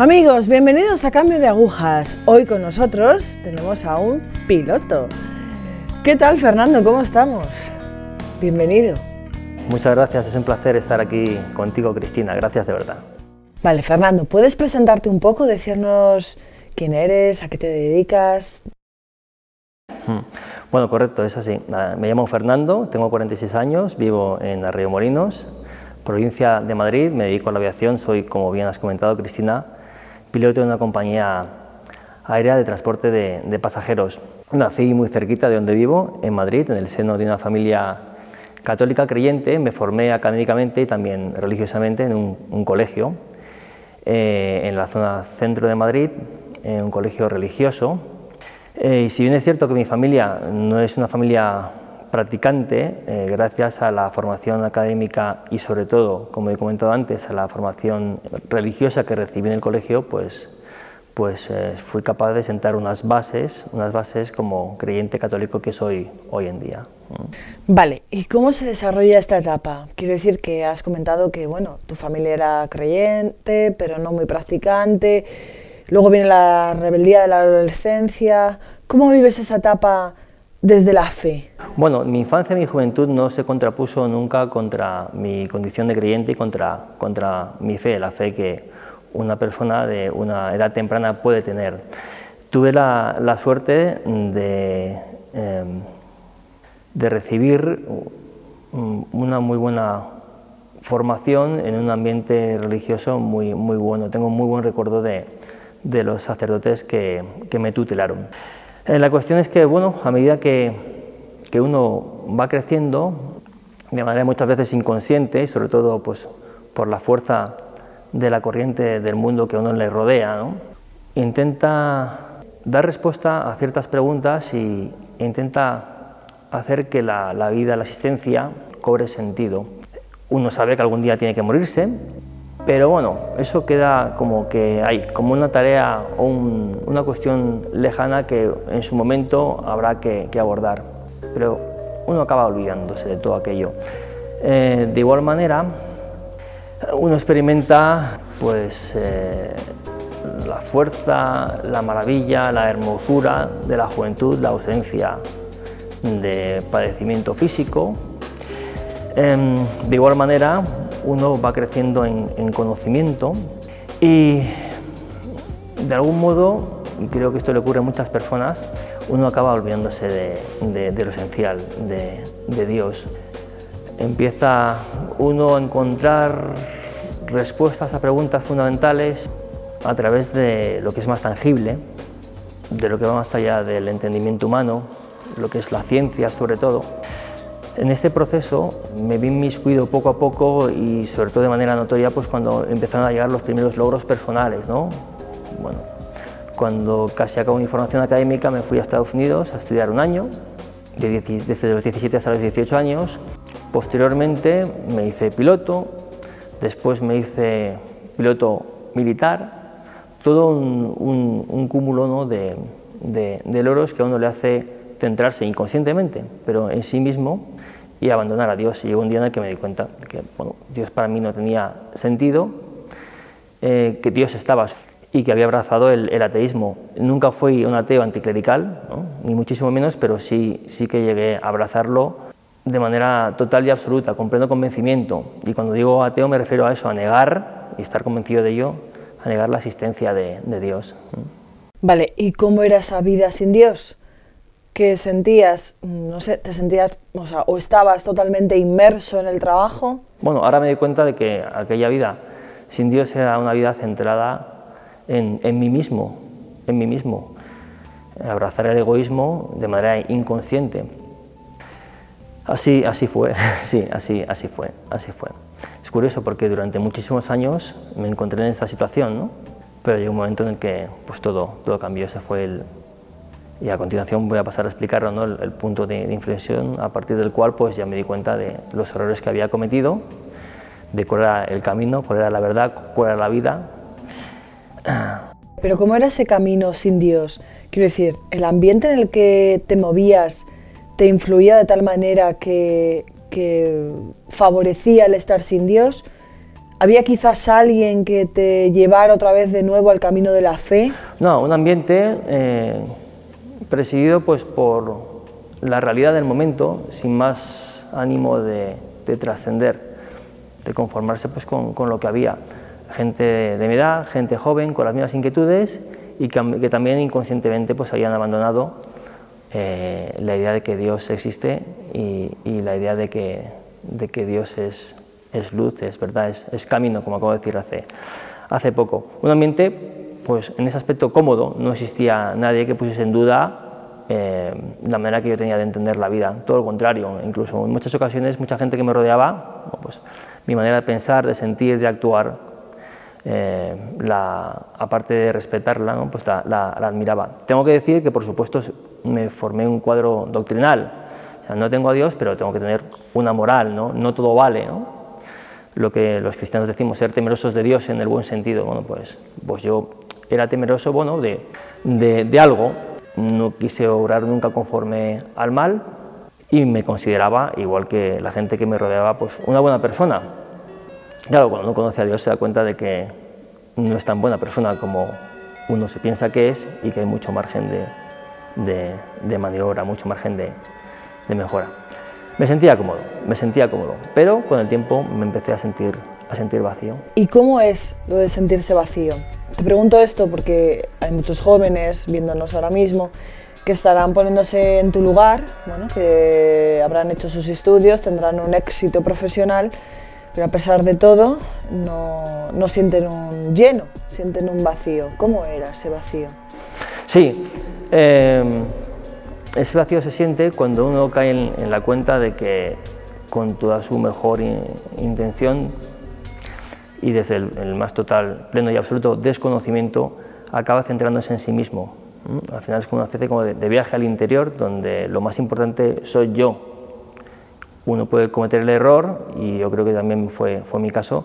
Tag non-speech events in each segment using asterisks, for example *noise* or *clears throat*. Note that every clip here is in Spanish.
Amigos, bienvenidos a Cambio de Agujas. Hoy con nosotros tenemos a un piloto. ¿Qué tal Fernando? ¿Cómo estamos? Bienvenido. Muchas gracias, es un placer estar aquí contigo Cristina, gracias de verdad. Vale, Fernando, ¿puedes presentarte un poco, decirnos quién eres, a qué te dedicas? Hmm. Bueno, correcto, es así. Me llamo Fernando, tengo 46 años, vivo en Arroyo Molinos, provincia de Madrid, me dedico a la aviación, soy, como bien has comentado Cristina, piloto de una compañía aérea de transporte de, pasajeros. Nací muy cerquita de donde vivo, en Madrid, en el seno de una familia católica creyente. Me formé académicamente y también religiosamente en un, colegio eh, en la zona centro de Madrid, en un colegio religioso. Eh, y si bien es cierto que mi familia no es una familia practicante, eh, gracias a la formación académica y sobre todo, como he comentado antes, a la formación religiosa que recibí en el colegio, pues, pues eh, fui capaz de sentar unas bases, unas bases como creyente católico que soy hoy en día. Vale, ¿y cómo se desarrolla esta etapa? Quiero decir que has comentado que bueno, tu familia era creyente, pero no muy practicante. Luego viene la rebeldía de la adolescencia. ¿Cómo vives esa etapa desde la fe? Bueno, mi infancia y mi juventud no se contrapuso nunca contra mi condición de creyente y contra, contra mi fe, la fe que una persona de una edad temprana puede tener. Tuve la, suerte de, em, de recibir una muy buena formación en un ambiente religioso muy, muy bueno. Tengo muy buen recuerdo de, de los sacerdotes que, que me tutelaron. Eh, la cuestión es que, bueno, a medida que, que, uno va creciendo, de manera muchas veces inconsciente, sobre todo pues, por la fuerza de la corriente del mundo que a uno le rodea, intenta dar respuesta a ciertas preguntas y, e intenta hacer que la, la vida, la existencia, cobre sentido. Uno sabe que algún día tiene que morirse, pero bueno, eso queda como que hay, como una tarea o una cuestión lejana que en su momento habrá que, abordar. Pero uno acaba olvidándose de todo aquello. Eh, de igual manera, uno experimenta pues eh, la fuerza, la maravilla, la hermosura de la juventud, la ausencia de padecimiento físico. Em, de igual manera, uno va creciendo en, conocimiento y de algún modo, y creo que esto le ocurre a muchas personas, uno acaba olvidándose de, lo esencial, de, Dios. Empieza uno a encontrar respuestas a preguntas fundamentales a través de lo que es más tangible, de lo que va más allá del entendimiento humano, lo que es la ciencia sobre todo. En este proceso me vi inmiscuido poco a poco y sobre todo de manera notoria pues cuando empezaron a llegar los primeros logros personales. ¿no? Bueno, cuando casi acabó mi formación académica me fui a Estados Unidos a estudiar un año, desde los 17 hasta los 18 años. Posteriormente me hice piloto, después me hice piloto militar, todo un, cúmulo ¿no? de, de logros que a uno le hace centrarse inconscientemente, pero en sí mismo y abandonar a Dios. Y llegó un día en el que me di cuenta que bueno, Dios para mí no tenía sentido, eh, que Dios estaba y que había abrazado el, ateísmo. Nunca fui un ateo anticlerical, ni muchísimo menos, pero sí, sí que llegué a abrazarlo de manera total y absoluta, con pleno convencimiento. Y cuando digo ateo me refiero a eso, a negar y estar convencido de ello, a negar la existencia de, de Dios. Vale, ¿y cómo era esa vida sin Dios? Que sentías, no sé, te sentías, o, sea, o estabas totalmente inmerso en el trabajo? Bueno, ahora me doy cuenta de que aquella vida sin Dios era una vida centrada en, en mí mismo, en mí mismo. Abrazar el egoísmo de manera inconsciente. Así, así fue, *laughs* sí, así, así fue, así fue. Es curioso porque durante muchísimos años me encontré en esa situación, ¿no? Pero llegó un momento en el que pues todo, todo cambió, ese fue el, y a continuación voy a pasar a explicar ¿no? el, punto de, inflexión a partir del cual pues ya me di cuenta de los errores que había cometido, de cuál era el camino, cuál era la verdad, cuál era la vida. Pero ¿cómo era ese camino sin Dios? Quiero decir, el ambiente en el que te movías te influía de tal manera que, que favorecía el estar sin Dios ¿Había quizás alguien que te llevara otra vez de nuevo al camino de la fe? No, un ambiente eh, presidido pues, por la realidad del momento, sin más ánimo de, trascender, de conformarse pues, con, lo que había. Gente de mi edad, gente joven, con las mismas inquietudes y que, también inconscientemente pues, habían abandonado eh, la idea de que Dios existe y, la idea de que, de que Dios es, es luz, es verdad, es, camino, como acabo de decir hace, hace poco. Un ambiente, pues en ese aspecto cómodo, no existía nadie que pusiese en duda eh, la manera que yo tenía de entender la vida, todo lo contrario, incluso en muchas ocasiones mucha gente que me rodeaba, pues mi manera de pensar, de sentir, de actuar, eh, la, aparte de respetarla, ¿no? pues la, la, admiraba. Tengo que decir que por supuesto me formé un cuadro doctrinal, o sea, no tengo a Dios, pero tengo que tener una moral, no, no todo vale. ¿no? lo que los cristianos decimos, ser temerosos de Dios en el buen sentido. Bueno, pues, pues yo era temeroso bueno, de, de, algo, no quise obrar nunca conforme al mal y me consideraba, igual que la gente que me rodeaba, pues una buena persona. Claro, cuando uno conoce a Dios se da cuenta de que no es tan buena persona como uno se piensa que es y que hay mucho margen de, de, de maniobra, mucho margen de, de mejora. Me sentía cómodo, me sentía cómodo, pero con el tiempo me empecé a sentir, a sentir vacío. ¿Y cómo es lo de sentirse vacío? Te pregunto esto porque hay muchos jóvenes viéndonos ahora mismo que estarán poniéndose en tu lugar, bueno, que habrán hecho sus estudios, tendrán un éxito profesional, pero a pesar de todo no, sienten un lleno, sienten un vacío. ¿Cómo era ese vacío? Sí, eh, ese vacío se siente cuando uno cae en, la cuenta de que con toda su mejor intención y desde el, más total, pleno y absoluto desconocimiento, acaba centrándose en sí mismo. Al final es como una especie de, viaje al interior donde lo más importante soy yo. Uno puede cometer el error, y yo creo que también fue, fue mi caso,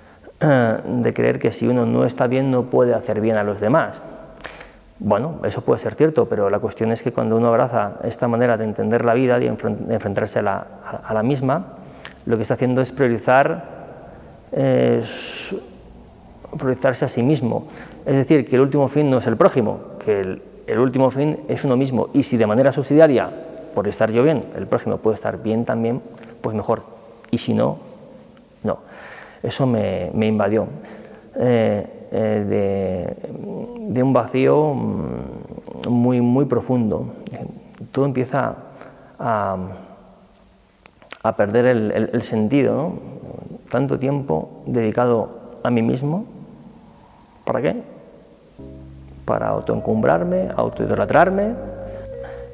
*clears throat* de creer que si uno no está bien no puede hacer bien a los demás. Bueno, eso puede ser cierto, pero la cuestión es que cuando uno abraza esta manera de entender la vida y enfrentarse a la, misma, lo que está haciendo es priorizar, eh, priorizarse a sí mismo. Es decir, que el último fin no es el prójimo, que el, el último fin es uno mismo. Y si de manera subsidiaria, por estar yo bien, el prójimo puede estar bien también, pues mejor. Y si no, no. Eso me, invadió. Eh, eh, de, un vacío mm, muy, muy profundo. Todo empieza a, a perder el, sentido. Tanto tiempo dedicado a mí mismo, ¿para qué? Para autoencumbrarme, autoidolatrarme,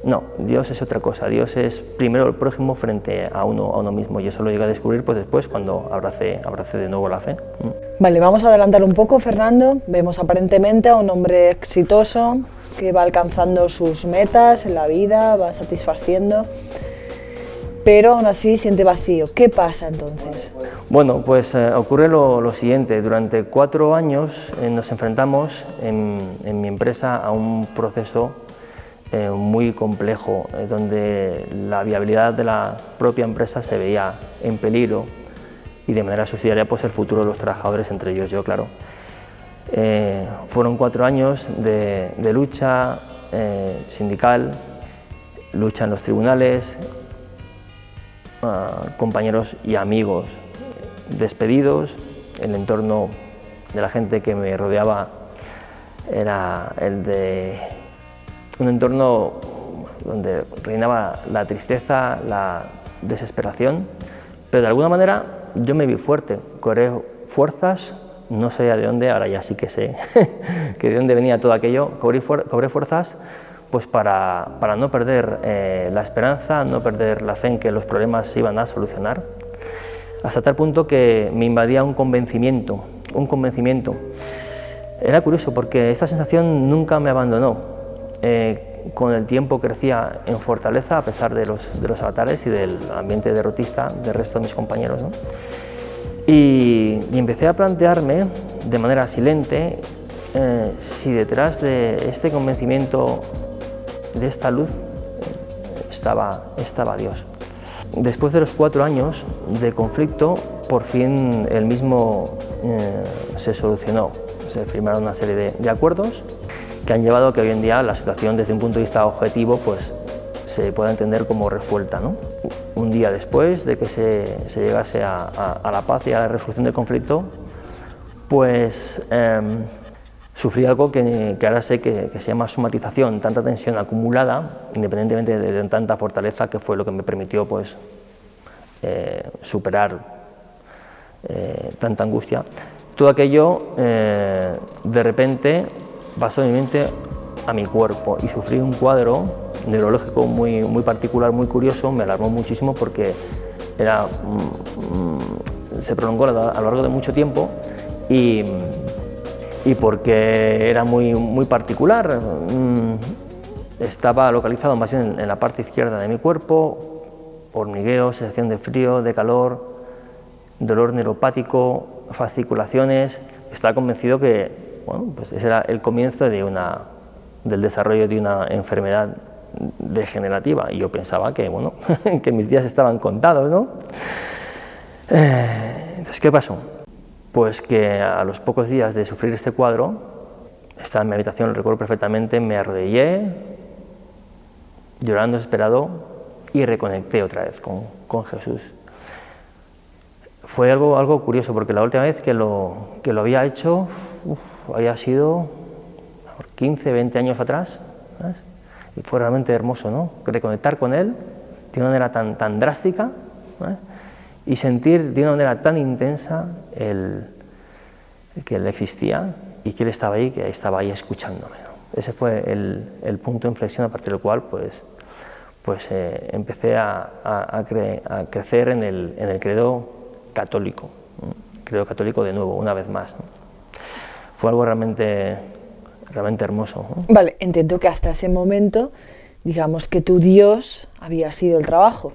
no, Dios es otra cosa. Dios es primero el prójimo frente a uno, a uno mismo. Y eso lo llega a descubrir pues, después cuando abrace, abrace de nuevo la fe. Mm. Vale, vamos a adelantar un poco, Fernando. Vemos aparentemente a un hombre exitoso que va alcanzando sus metas en la vida, va satisfaciendo, pero aún así siente vacío. ¿Qué pasa entonces? Bueno, pues eh, ocurre lo, siguiente. Durante cuatro años eh, nos enfrentamos en, mi empresa a un proceso eh, muy complejo, donde la viabilidad de la propia empresa se veía en peligro y de manera subsidiaria pues el futuro de los trabajadores, entre ellos yo, claro. Fueron cuatro años de, lucha sindical, lucha en los tribunales, ah, compañeros y amigos despedidos, el entorno de la gente que me rodeaba era el de un entorno donde reinaba la tristeza, la desesperación, pero de alguna manera yo me vi fuerte, cobré fuerzas, no sé de dónde, ahora ya sí que sé *laughs* que de dónde venía todo aquello, cobré, fuerzas pues para, para no perder eh, la esperanza, no perder la fe en que los problemas se iban a solucionar, hasta tal punto que me invadía un convencimiento, un convencimiento. Era curioso porque esta sensación nunca me abandonó, eh, con el tiempo crecía en fortaleza a pesar de los, de los avatares y del ambiente derrotista del resto de mis compañeros. Y, empecé a plantearme de manera silente eh, si detrás de este convencimiento, de esta luz, estaba, estaba Dios. Después de los cuatro años de conflicto, por fin el mismo eh, se solucionó. Se firmaron una serie de, acuerdos que han llevado a que hoy en día la situación desde un punto de vista objetivo pues, se pueda entender como resuelta. ¿no? Un día después de que se, llegase a, la paz y a la resolución del conflicto, pues em, sufrí algo que, ahora sé que, se llama somatización, tanta tensión acumulada, independientemente de, tanta fortaleza, que fue lo que me permitió pues, eh, superar eh, tanta angustia. Todo aquello eh, de repente pasó de mi mente a mi cuerpo y sufrí un cuadro neurológico muy, muy particular, muy curioso, me alarmó muchísimo porque era, mm, mm, se prolongó a lo largo de mucho tiempo y, y porque era muy, muy particular. Mm, estaba localizado más bien en, la parte izquierda de mi cuerpo, hormigueo, sensación de frío, de calor, dolor neuropático, fasciculaciones. Estaba convencido que bueno, pues ese era el comienzo de una, del desarrollo de una enfermedad degenerativa y yo pensaba que, bueno, *laughs* que mis días estaban contados, ¿no? Eh, entonces, ¿qué pasó? Pues que a los pocos días de sufrir este cuadro, estaba en mi habitación, lo recuerdo perfectamente, me arrodillé, llorando desesperado, y reconecté otra vez con, con Jesús. Fue algo, algo curioso, porque la última vez que lo, que lo había hecho había sido 15, 20 años atrás, y fue realmente hermoso, ¿no? Reconectar con Él de una manera tan, tan drástica y sentir de una manera tan intensa el, que Él existía y que Él estaba ahí, que estaba ahí escuchándome. Ese fue el, el, punto de inflexión a partir del cual pues, pues eh, empecé a, a, a, crecer en el, en el credo católico, credo católico de nuevo, una vez más. Fue algo realmente, realmente hermoso. Vale, entiendo que hasta ese momento, digamos que tu Dios había sido el trabajo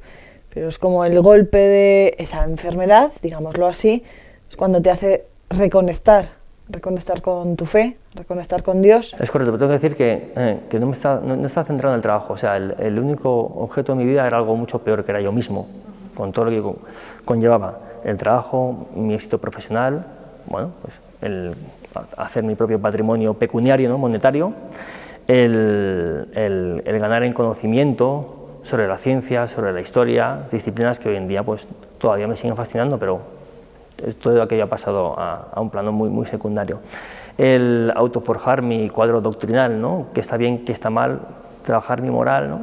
pero es como el golpe de esa enfermedad, digámoslo así, es cuando te hace reconectar, reconectar con tu fe, reconectar con Dios. Es correcto, pero tengo que decir que, eh, no, me está, no, estaba centrado en el trabajo, o sea, el, único objeto de mi vida era algo mucho peor que era yo mismo, con todo lo que conllevaba el trabajo, mi éxito profesional, bueno, pues el hacer mi propio patrimonio pecuniario, ¿no? monetario, el, el ganar en conocimiento, sobre la ciencia, sobre la historia, disciplinas que hoy en día pues, todavía me siguen fascinando, pero todo aquello ha pasado a, un plano muy, muy secundario. El autoforjar mi cuadro doctrinal, ¿no? que está bien, que está mal, trabajar mi moral, ¿no?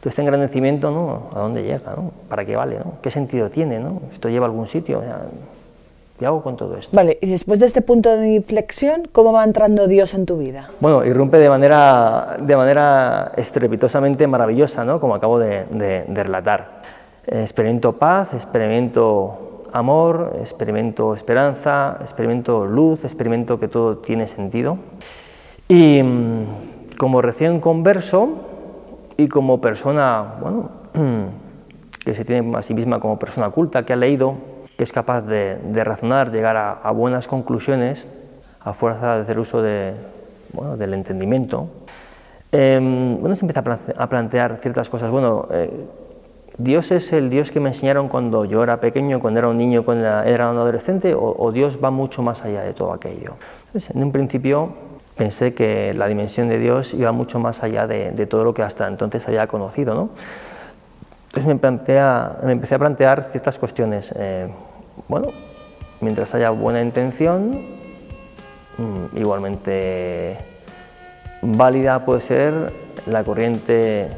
todo este engrandecimiento, ¿no? ¿a dónde llega? ¿Para qué vale? ¿Qué sentido tiene? ¿Esto lleva a algún sitio? ¿Qué hago con todo esto? Vale, y después de este punto de inflexión, ¿cómo va entrando Dios en tu vida? Bueno, irrumpe de manera, de manera estrepitosamente maravillosa, ¿no? como acabo de, de, relatar. Experimento paz, experimento amor, experimento esperanza, experimento luz, experimento que todo tiene sentido. Y mm, como recién converso y como persona, bueno, *clears throat* que se tiene a sí misma como persona culta, que ha leído que es capaz de, razonar, llegar a, buenas conclusiones a fuerza de hacer uso de, bueno, del entendimiento. Eh, se empieza a plantear ciertas cosas. Bueno, eh, ¿Dios es el Dios que me enseñaron cuando yo era pequeño, cuando era un niño, cuando era un adolescente, o, Dios va mucho más allá de todo aquello? en un principio pensé que la dimensión de Dios iba mucho más allá de, de todo lo que hasta entonces había conocido. ¿no? Entonces me, plantea, me empecé a plantear ciertas cuestiones. Eh, bueno, mientras haya buena intención, mm, igualmente válida puede ser la corriente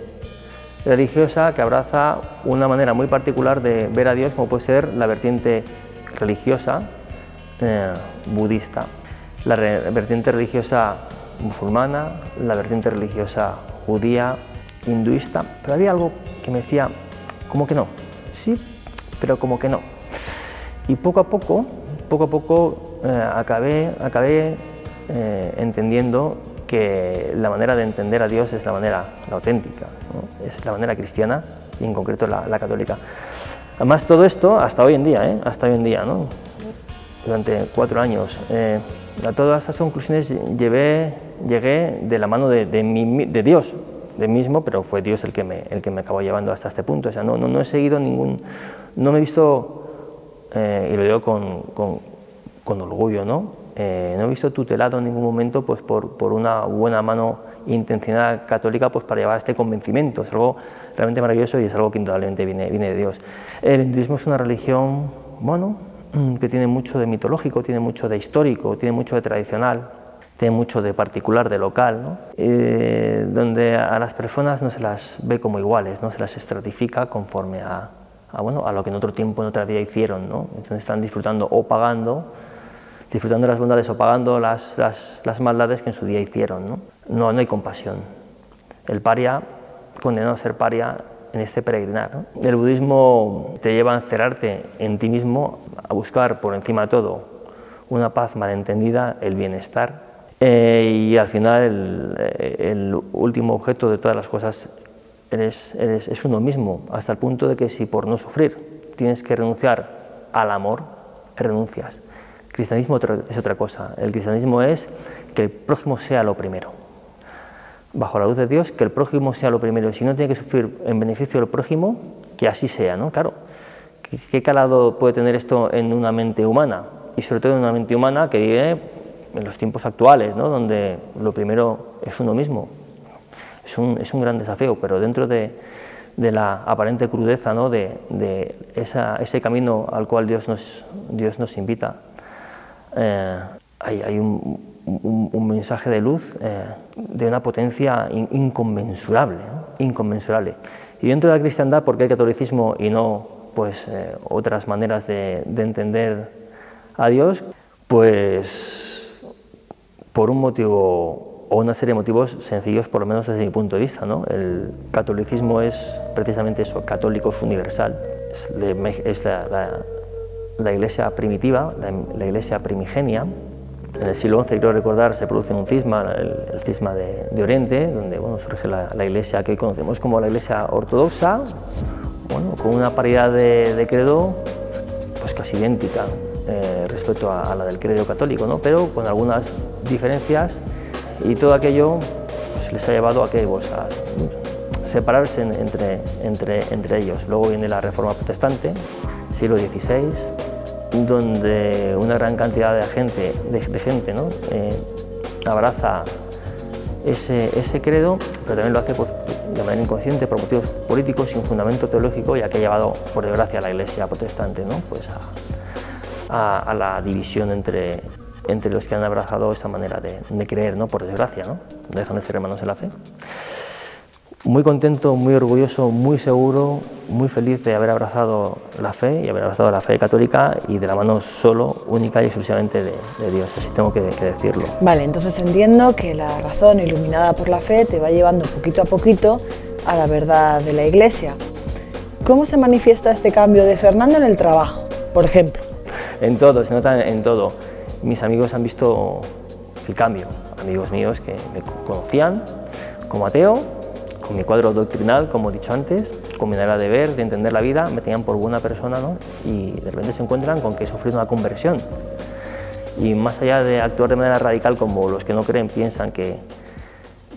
religiosa que abraza una manera muy particular de ver a Dios, como puede ser la vertiente religiosa eh, budista, la vertiente religiosa musulmana, la vertiente religiosa judía, hinduista, pero había algo que me decía, ¿cómo que no? Sí, pero como que no. Y poco a poco, poco a poco eh, acabé, acabé eh, entendiendo que la manera de entender a Dios es la manera auténtica, es la manera cristiana y en concreto la, católica. Además todo esto hasta hoy en día, ¿eh? hasta hoy en día, ¿no? durante cuatro años. a todas estas conclusiones llevé, llegué de la mano de, de, de Dios, de mismo, pero fue Dios el que me, el que me acabó llevando hasta este punto. O sea, no, no, no he seguido ningún, no me he visto eh, y lo digo con, con, con orgullo, ¿no? Eh, no he visto tutelado en ningún momento pues, por, por, una buena mano intencionada católica pues, para llevar este convencimiento. Es algo realmente maravilloso y es algo que indudablemente viene, viene de Dios. El hinduismo es una religión, bueno, que tiene mucho de mitológico, tiene mucho de histórico, tiene mucho de tradicional, tiene mucho de particular, de local, ¿no? eh, donde a las personas no se las ve como iguales, no se las estratifica conforme a, a, bueno, a lo que en otro tiempo, en otra vida hicieron. ¿no? Entonces están disfrutando o pagando disfrutando las bondades o pagando las, las, las maldades que en su día hicieron. ¿no? No, no hay compasión. El paria, condenado a ser paria en este peregrinar. ¿no? El budismo te lleva a encerrarte en ti mismo, a buscar por encima de todo una paz malentendida, el bienestar. Eh, y al final el, el, último objeto de todas las cosas eres, es uno mismo, hasta el punto de que si por no sufrir tienes que renunciar al amor, renuncias. El cristianismo es otra cosa. El cristianismo es que el prójimo sea lo primero. Bajo la luz de Dios, que el prójimo sea lo primero. Si no tiene que sufrir en beneficio del prójimo, que así sea, ¿no? Claro. ¿Qué calado puede tener esto en una mente humana? Y sobre todo en una mente humana que vive en los tiempos actuales, ¿no? donde lo primero es uno mismo. Es un, es un gran desafío, pero dentro de, de la aparente crudeza ¿no? de, de esa, ese camino al cual Dios nos, Dios nos invita, eh, hay, hay un, un, mensaje de luz eh, de una potencia in, inconmensurable. Y dentro de la cristiandad, ¿por qué el catolicismo y no pues, eh, otras maneras de, de, entender a Dios? Pues por un motivo o una serie de motivos sencillos, por lo menos desde mi punto de vista. ¿no? El catolicismo es precisamente eso, católico es universal, es, es la, la la iglesia primitiva, la, la, iglesia primigenia. En el siglo XI, quiero recordar, se produce un cisma, el, el cisma de, de, Oriente, donde bueno, surge la, iglesia que hoy conocemos como la iglesia ortodoxa, bueno, con una paridad de, de credo pues casi idéntica eh, respecto a, a, la del credo católico, ¿no? pero con algunas diferencias y todo aquello pues, les ha llevado a que pues, a separarse entre, entre, entre ellos. Luego viene la reforma protestante, siglo XVI, donde una gran cantidad de gente, de, gente ¿no? eh, abraza ese, ese, credo, pero también lo hace pues, de manera inconsciente por motivos políticos sin fundamento teológico, ya que ha llevado, por desgracia, a la Iglesia protestante ¿no? pues a, la división entre, entre los que han abrazado esa manera de, de creer, ¿no? por desgracia, ¿no? no dejan de ser hermanos en la fe muy contento, muy orgulloso, muy seguro, muy feliz de haber abrazado la fe y haber abrazado la fe católica y de la mano solo, única y exclusivamente de, de Dios, así tengo que, que, decirlo. Vale, entonces entiendo que la razón iluminada por la fe te va llevando poquito a poquito a la verdad de la Iglesia. ¿Cómo se manifiesta este cambio de Fernando en el trabajo, por ejemplo? En todo, se nota en todo. Mis amigos han visto el cambio, amigos míos que me conocían como ateo con mi cuadro doctrinal, como he dicho antes, con mi manera de ver, de entender la vida, me tenían por buena persona ¿no? y de repente se encuentran con que he sufrido una conversión. Y más allá de actuar de manera radical como los que no creen piensan que,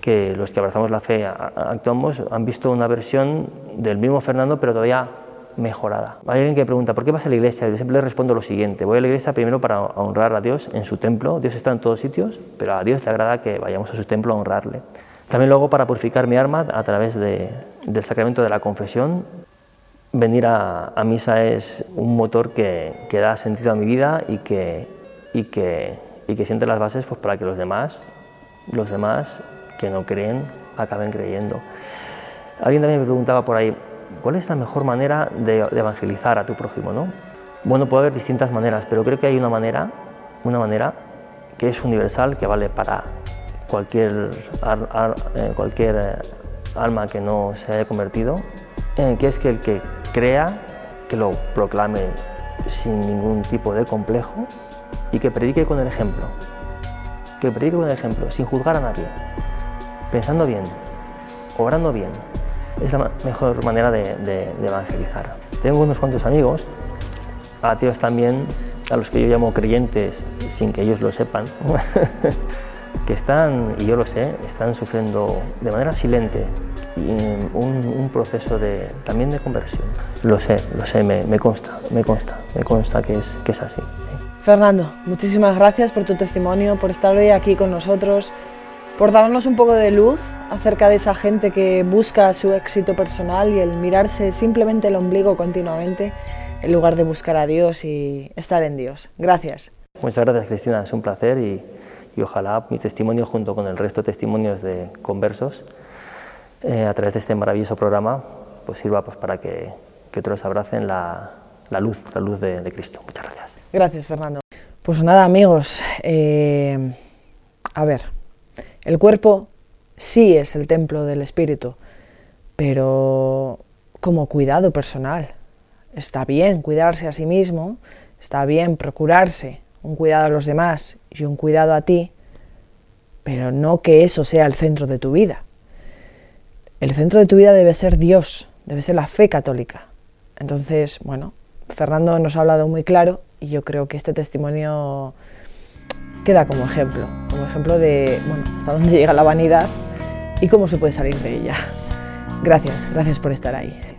que los que abrazamos la fe actuamos, han visto una versión del mismo Fernando, pero todavía mejorada. Hay alguien que pregunta, ¿por qué vas a la iglesia? Yo siempre le respondo lo siguiente, voy a la iglesia primero para honrar a Dios en su templo, Dios está en todos sitios, pero a Dios le agrada que vayamos a su templo a honrarle. También luego para purificar mi alma a través de, del sacramento de la confesión. Venir a, a misa es un motor que, que, da sentido a mi vida y que, y que, y que siente las bases pues, para que los demás, los demás que no creen, acaben creyendo. Alguien también me preguntaba por ahí, ¿cuál es la mejor manera de, de evangelizar a tu prójimo? ¿no? Bueno, puede haber distintas maneras, pero creo que hay una manera, una manera que es universal, que vale para cualquier, ar, ar, eh, cualquier eh, alma que no se haya convertido, eh, que es que el que crea, que lo proclame sin ningún tipo de complejo y que predique con el ejemplo, que predique con el ejemplo, sin juzgar a nadie, pensando bien, obrando bien. Es la mejor manera de, de, de evangelizar. Tengo unos cuantos amigos, ateos también, a los que yo llamo creyentes sin que ellos lo sepan, *laughs* que están, y yo lo sé, están sufriendo de manera silente un, proceso de, también de conversión. Lo sé, lo sé, me, me consta, me consta, me consta que es, que es así. Fernando, muchísimas gracias por tu testimonio, por estar hoy aquí con nosotros, por darnos un poco de luz acerca de esa gente que busca su éxito personal y el mirarse simplemente el ombligo continuamente en lugar de buscar a Dios y estar en Dios. Gracias. Muchas gracias Cristina, es un placer y, y ojalá mi testimonio junto con el resto de testimonios de conversos eh, a través de este maravilloso programa pues sirva pues, para que, que otros abracen la, la, luz, la luz de, de, Cristo. Muchas gracias. Gracias, Fernando. Pues nada, amigos, eh, a ver, el cuerpo sí es el templo del Espíritu, pero como cuidado personal. Está bien cuidarse a sí mismo, está bien procurarse un cuidado a los demás y un cuidado a ti, pero no que eso sea el centro de tu vida. El centro de tu vida debe ser Dios, debe ser la fe católica. Entonces, bueno, Fernando nos ha hablado muy claro y yo creo que este testimonio queda como ejemplo, como ejemplo de, hasta dónde *laughs* llega la vanidad y cómo se puede salir de ella. Gracias, gracias por estar ahí.